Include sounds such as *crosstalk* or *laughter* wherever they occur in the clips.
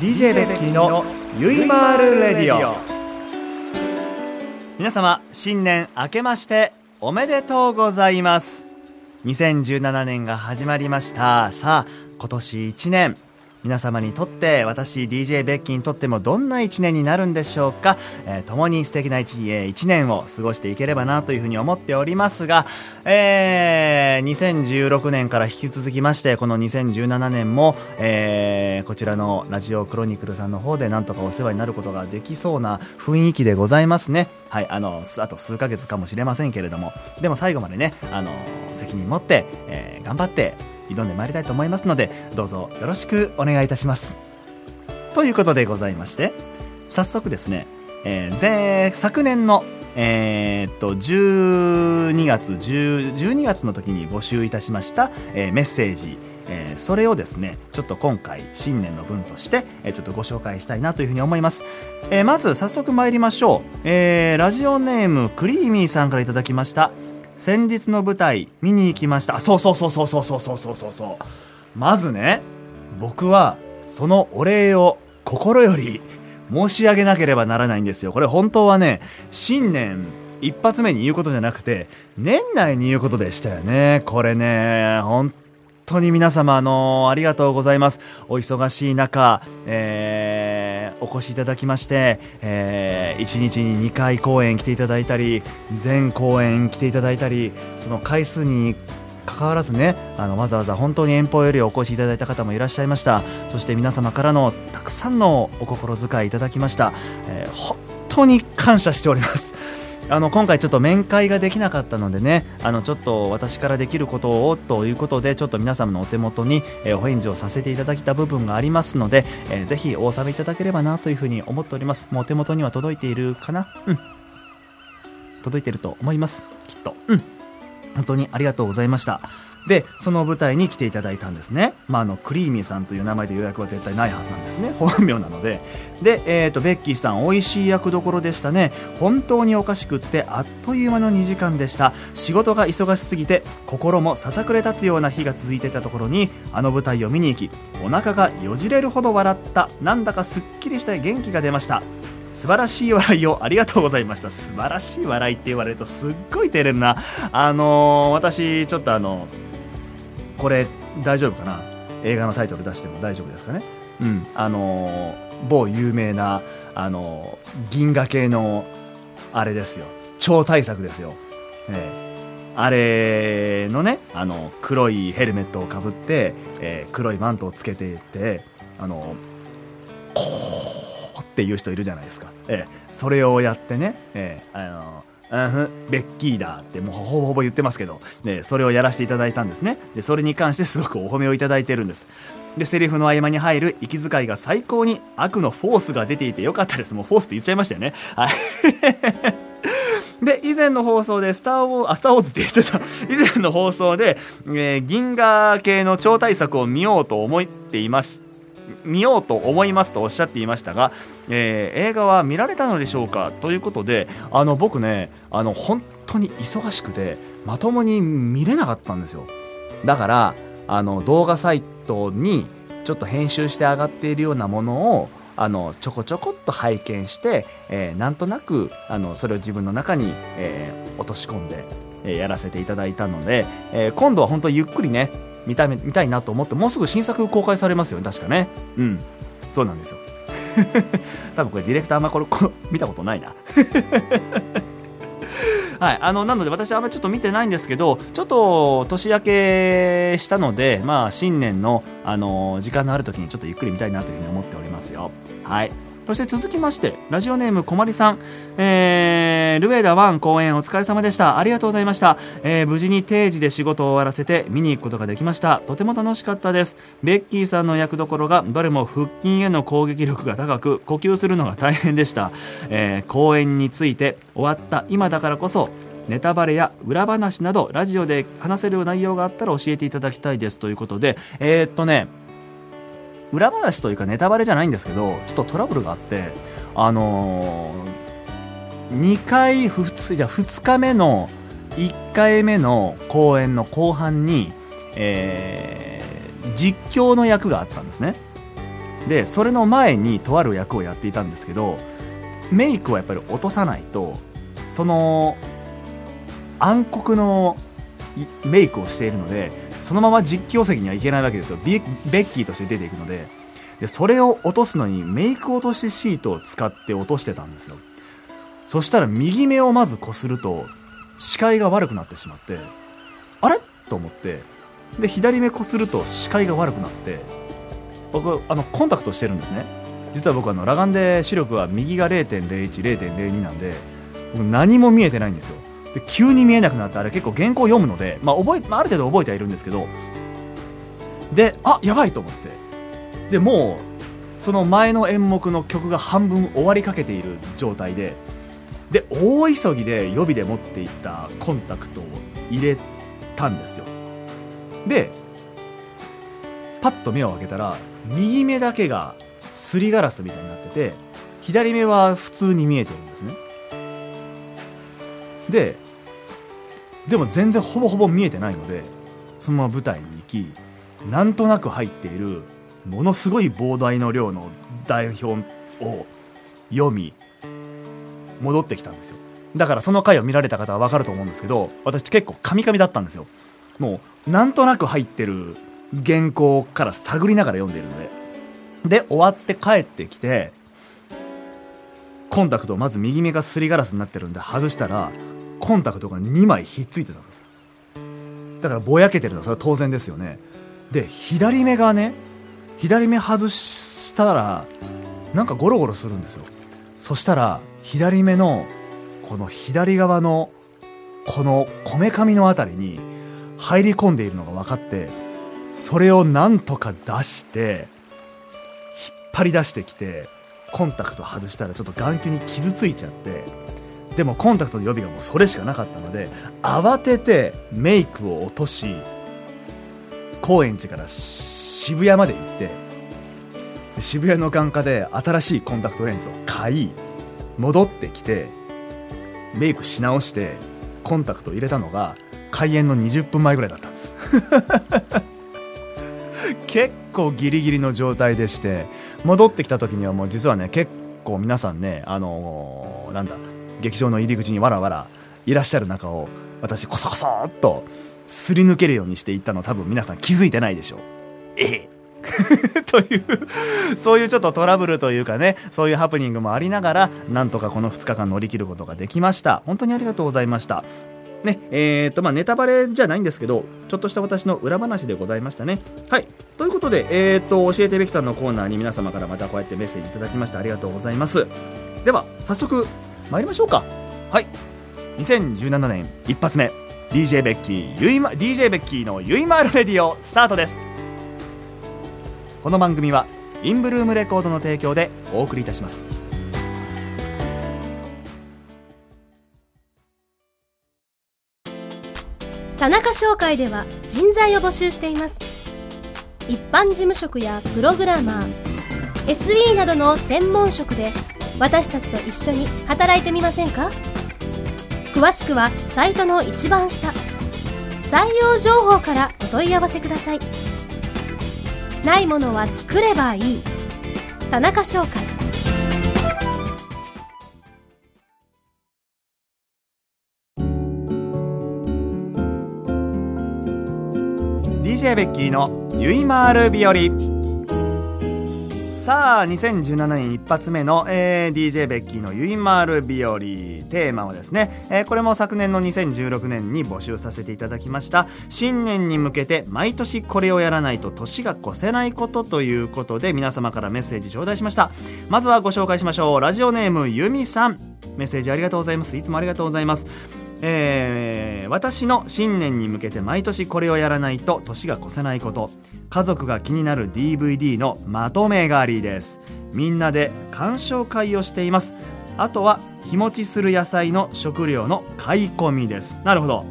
DJ ベッキーのゆいまーるレディオ。皆様新年明けましておめでとうございます。2017年が始まりました。さあ今年1年皆様にとって私 DJ ベッキーにとってもどんな1年になるんでしょうか、えー、共に素敵な 1,、えー、1年を過ごしていければなというふうに思っておりますが、えー、2016年から引き続きましてこの2017年も、えー、こちらのラジオクロニクルさんの方でなんとかお世話になることができそうな雰囲気でございますね。はいあのあと数ヶ月かもしれませんけれども。でも最後までねあの責任持って、えー、頑張って挑んでまいりたいと思いますのでどうぞよろしくお願いいたします。ということでございまして早速ですね、えー、前昨年のえー、っと12月10 12月の時に募集いたしました、えー、メッセージえー、それをですねちょっと今回新年の分として、えー、ちょっとご紹介したいなというふうに思います、えー、まず早速参りましょう、えー、ラジオネームクリーミーさんからいただきました。先日の舞台見に行きました。そうそうそうそうそうそうそうそうそうそう。まずね僕はそのお礼を心より申し上げなければならないんですよ。これ本当はね新年一発目に言うことじゃなくて年内に言うことでしたよね。これね本当に皆様あのありがとうございます。お忙しい中えーお越しいただきまして、えー、1日に2回公演来ていただいたり全公演来ていただいたりその回数に関わらずねあのわざわざ本当に遠方よりお越しいただいた方もいらっしゃいました。そして皆様からのたくさんのお心遣いいただきました、えー、本当に感謝しております。あの今回ちょっと面会ができなかったのでねあのちょっと私からできることをということでちょっと皆様のお手元に、え、お返事をさせていただいた部分がありますので、えー、ぜひお納めいただければなというふうに思っております。もうお手元には届いているかな？うん。届いてると思います。きっと。うん。本当にありがとうございました。でその舞台に来ていただいたんですね、まあ、あのクリーミーさんという名前で予約は絶対ないはずなんですね。*laughs* 本名なので。で、えーと、ベッキーさん美味しい役どころでしたね。本当におかしくってあっという間の2時間でした。仕事が忙しすぎて心もささくれ立つような日が続いてたところにあの舞台を見に行きお腹がよじれるほど笑った。なんだかすっきりした元気が出ました。素晴らしい笑いをありがとうございました。素晴らしい笑いって言われるとすっごい照れるなあのー、私ちょっとあのこれ大丈夫かな？映画のタイトル出しても大丈夫ですかね？うん。あのー、某有名なあのー、銀河系のあれですよ。超大作ですよ。ええ。あれのねあの黒いヘルメットをかぶって、えー、黒いマントをつけていってあのこうっていう人いるじゃないですか、えー、それをやってね、えー、あのうんベッキーだってもうほぼほぼ言ってますけど、ね、それをやらせていただいたんですね。でそれに関してすごくお褒めをいただいてるんです。でセリフの合間に入る息遣いが最高に悪のフォースが出ていてよかったです。もうフォースって言っちゃいましたよね。はい。*laughs* で、以前の放送で、スター・ウォー、あ、スター・ウォーズって言っちゃった。以前の放送で、えー、銀河系の超大作を見ようと思っていまし見ようと思いますとおっしゃっていましたが、えー、映画は見られたのでしょうか？ということであの僕ねあの本当に忙しくてまともに見れなかったんですよ。だからあの動画サイトにちょっと編集して上がっているようなものをあのちょこちょこっと拝見して、えー、なんとなくあのそれを自分の中に、えー、落とし込んで、えー、やらせていただいたので、え今度は本当ゆっくりね見た見たいなと思ってもうすぐ新作公開されますよね確かね。うん。そうなんですよ。*laughs* 多分これディレクターあんまこれこ見たことないな。*laughs* はい、あのなので私はあんまりちょっと見てないんですけどちょっと年明けしたのでまあ新年のあの時間のある時にちょっとゆっくり見たいなというふうに思っておりますよ。はい。そして続きまして、ラジオネームこまりさん、えー、ルエダ1公演お疲れ様でした。ありがとうございました。えー、無事に定時で仕事を終わらせて見に行くことができました。とても楽しかったです。ベッキーさんの役どころがどれも腹筋への攻撃力が高く、呼吸するのが大変でした。えー、公演について終わった今だからこそ、ネタバレや裏話などラジオで話せる内容があったら教えていただきたいですということでえー、っとね裏話というかネタバレじゃないんですけどちょっとトラブルがあってあのー、2回普通じゃ2日目の1回目の公演の後半に、えー、実況の役があったんですね。でそれの前にとある役をやっていたんですけどメイクはやっぱり落とさないとその暗黒のメイクをしているのでそのまま実況席にはいけないわけですよ。ベッキーとして出ていくので。でそれを落とすのにメイク落としシートを使って落としてたんですよ。そしたら右目をまずこすると視界が悪くなってしまってあれ？と思って。で左目こすると視界が悪くなって僕あのコンタクトしてるんですね。実は僕あの裸眼で視力は右が0.010.02なんで僕何も見えてないんですよ。で急に見えなくなってあれ結構原稿読むので、まあ覚えまあ、ある程度覚えてはいるんですけどであやばいと思って。でもうその前の演目の曲が半分終わりかけている状態でで大急ぎで予備で持っていったコンタクトを入れたんですよ。でパッと目を開けたら右目だけがすりガラスみたいになってて左目は普通に見えてるんですね。ででも全然ほぼほぼ見えてないのでそのまま舞台に行きなんとなく入っているものすごい膨大の量の台本を読み戻ってきたんですよ。だからその回を見られた方は分かると思うんですけど私結構カミカミだったんですよ。もうなんとなく入ってる原稿から探りながら読んでいるので。で終わって帰ってきてコンタクトをまず右目がすりガラスになってるんで外したらコンタクトが2枚ひっついてたんです。だからぼやけてるのはそれは当然ですよね。で左目がね左目外したらなんかゴロゴロするんですよ。そしたら左目のこの左側のこのこめかみの辺りに入り込んでいるのが分かってそれをなんとか出して引っ張り出してきてコンタクト外したらちょっと眼球に傷ついちゃってでもコンタクトの予備がもうそれしかなかったので慌ててメイクを落とし高円寺から渋谷まで行って渋谷の眼科で新しいコンタクトレンズを買い戻ってきてメイクし直してコンタクト入れたのが開演の20分前ぐらいだったんです。*laughs* 結構ギリギリの状態でして戻ってきた時にはもう実はね結構皆さんねあのー、なんだ劇場の入り口にわらわらいらっしゃる中を私コソコソっとすり抜けるようにしていったの多分皆さん気づいてないでしょう。ええ。*laughs* というそういうちょっとトラブルというかねそういうハプニングもありながらなんとかこの2日間乗り切ることができました。本当にありがとうございました。ねえーとまあ、ネタバレじゃないんですけどちょっとした私の裏話でございましたね。はい。ということで、えーと、教えてべきさんのコーナーに皆様からまたこうやってメッセージいただきましてありがとうございます。では早速参りましょうか。はい。2017年一発目。DJ ベッキーゆい、ま、DJ ベッキーのゆいまるレディオスタートです。この番組はインブルームレコードの提供でお送りいたします。田中商会では人材を募集しています。一般事務職やプログラマー SE などの専門職で私たちと一緒に働いてみませんか？詳しくはサイトの一番下。採用情報からお問い合わせください。ないものは作ればいい。田中商会ベッキーのゆいまーる日和。さあ2017年一発目の、えー、DJ ベッキーのゆいまる日和テーマはですね、えー、これも昨年の2016年に募集させていただきました。新年に向けて毎年これをやらないと年が越せないことということで皆様からメッセージ頂戴しました。まずはご紹介しましょう。ラジオネームゆみさん。メッセージありがとうございます。いつもありがとうございます。えー、私の新年に向けて毎年これをやらないと年が越せないこと。家族が気になる DVD のまとめ狩りです。みんなで鑑賞会をしています。あとは日持ちする野菜の食料の買い込みです。なるほど。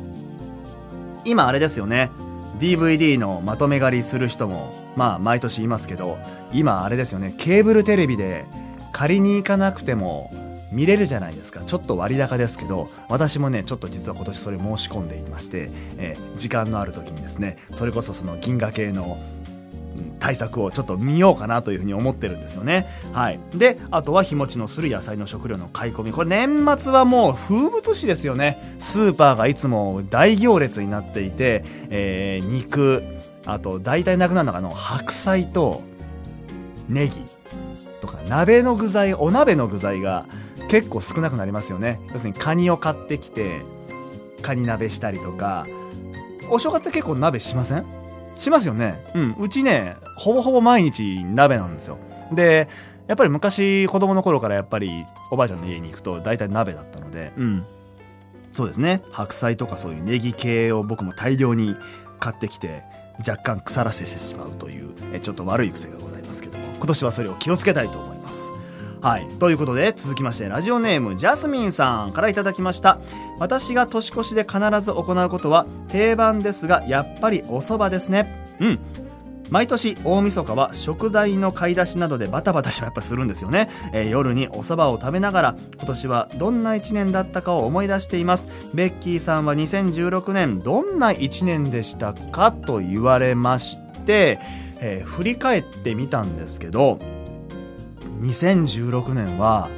今あれですよね。DVD のまとめ狩りする人もまあ毎年いますけど今あれですよね。ケーブルテレビで借りに行かなくても見れるじゃないですかちょっと割高ですけど私もねちょっと実は今年それ申し込んでいまして、えー、時間のある時にですねそれこそその銀河系の対策をちょっと見ようかなというふうに思ってるんですよね。はい。で、あとは日持ちのする野菜の食料の買い込み。これ年末はもう風物詩ですよね。スーパーがいつも大行列になっていて、えー、肉、あと大体なくなるのがの白菜とネギとか鍋の具材、お鍋の具材が結構少なくなりますよね。要するにカニを買ってきて、カニ鍋したりとか、お正月って結構鍋しません？しますよね。うん。うちね、ほぼほぼ毎日鍋なんですよ。で、やっぱり昔子供の頃からやっぱりおばあちゃんの家に行くと大体鍋だったので、うん。そうですね。白菜とかそういうネギ系を僕も大量に買ってきて、若干腐らせてしまうという、えちょっと悪い癖がございますけども、今年はそれを気をつけたいと思います。はい。ということで、続きまして、ラジオネーム、ジャスミンさんからいただきました。私が年越しで必ず行うことは、定番ですが、やっぱりお蕎麦ですね。うん。毎年大晦日は食材の買い出しなどでバタバタしやっぱするんですよね、えー、夜にお蕎麦を食べながら今年はどんな1年だったかを思い出していますベッキーさんは2016年どんな1年でしたか？と言われまして、えー、振り返ってみたんですけど2016年は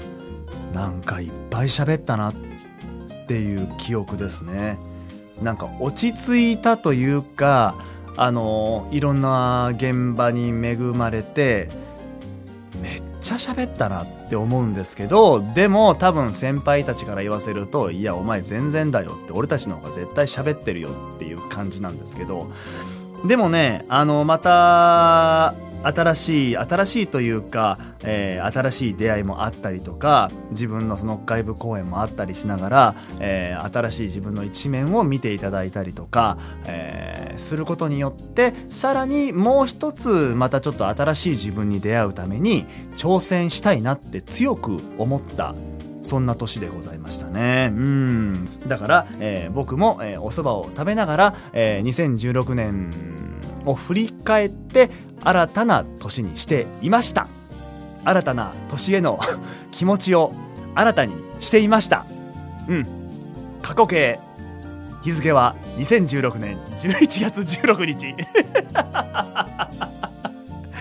なんかいっぱい喋ったなっていう記憶ですね。なんか落ち着いたというかあのいろんな現場に恵まれてめっちゃ喋ったなって思うんですけどでも多分先輩たちから言わせるといやお前全然だよって俺たちの方が絶対喋ってるよっていう感じなんですけど。でもねあのまた新しい新しいというか、えー、新しい出会いもあったりとか自分のその外部公演もあったりしながら、えー、新しい自分の一面を見ていただいたりとか、えー、することによってさらにもう一つまたちょっと新しい自分に出会うために挑戦したいなって強く思ったそんな年でございましたね。うん。だから、えー、僕も、えー、お蕎麦を食べながら、えー、2016年を振り返って新たな年にしていました。新たな年への *laughs* 気持ちを新たにしていました。うん。過去形。日付は2016年11月16日。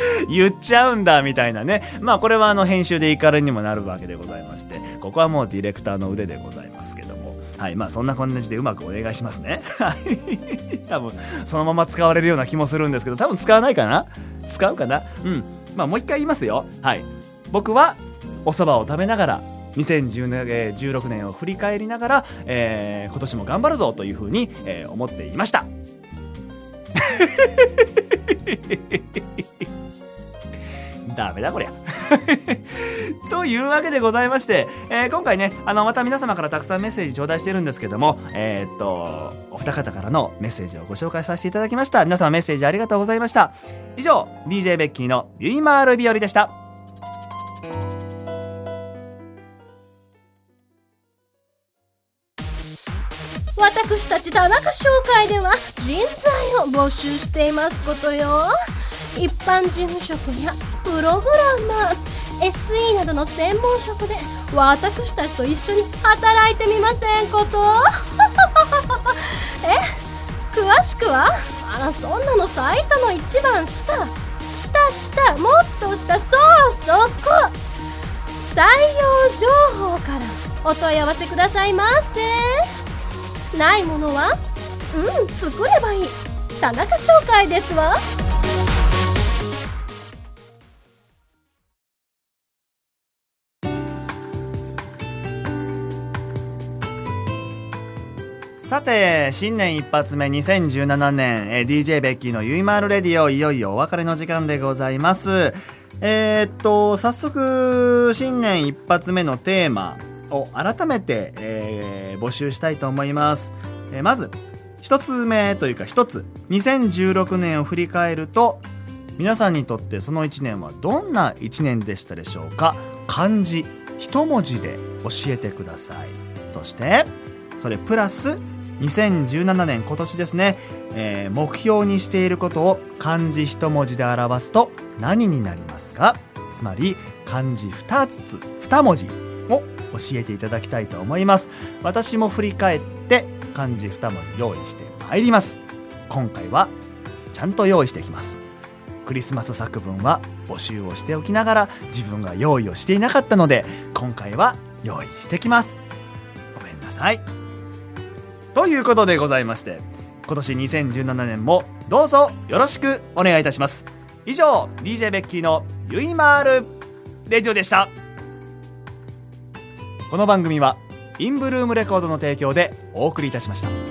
*laughs* 言っちゃうんだみたいなね。まあこれはあの編集で怒りにもなるわけでございまして。ここはもうディレクターの腕でございますけども。はい。まあそんな感じでうまくお願いしますね。*laughs* はい。多分そのまま使われるような気もするんですけど多分使わないかな？使うかな？うん。まあもう一回言いますよ。はい。僕はお蕎麦を食べながら2016年を振り返りながら、えー、今年も頑張るぞというふうに、えー、思っていました。ダメだこりゃ *laughs* というわけでございまして、えー、今回ね、あの、また皆様からたくさんメッセージ頂戴してるんですけども、えー、っと、お二方からのメッセージをご紹介させていただきました。皆様メッセージありがとうございました。以上、DJ ベッキーのゆいまーる日和でした。私たち田中商会では人材を募集していますことよ。一般事務職やプログラマー SE などの専門職で私たちと一緒に働いてみませんこと？*laughs* え？詳しくは？あらそんなのサイトの一番下。下下もっと下。そうそこ。採用情報からお問い合わせくださいませ。ないものは？うん作ればいい。田中商会ですわ。さて、新年一発目2017年、えー、DJ ベッキーのゆいまるレディオ、いよいよお別れの時間でございます。えー、っと、早速、新年一発目のテーマを改めて、えー、募集したいと思います。えー、まず、一つ目というか一つ、2016年を振り返ると、皆さんにとってその一年はどんな一年でしたでしょうか？漢字一文字で教えてくださいそしてそれプラス2017年今年ですね、えー、目標にしていることを漢字一文字で表すと何になりますか？つまり漢字2つ2文字を教えていただきたいと思います。私も振り返って漢字2文字用意してまいります。今回はちゃんと用意してきます。クリスマス作文は募集をしておきながら自分が用意をしていなかったので今回は用意してきます。ごめんなさい。ということでございまして今年2017年もどうぞよろしくお願いいたします。以上 DJ ベッキーのゆいまーるレディオでした。この番組はインブルームレコードの提供でお送りいたしました。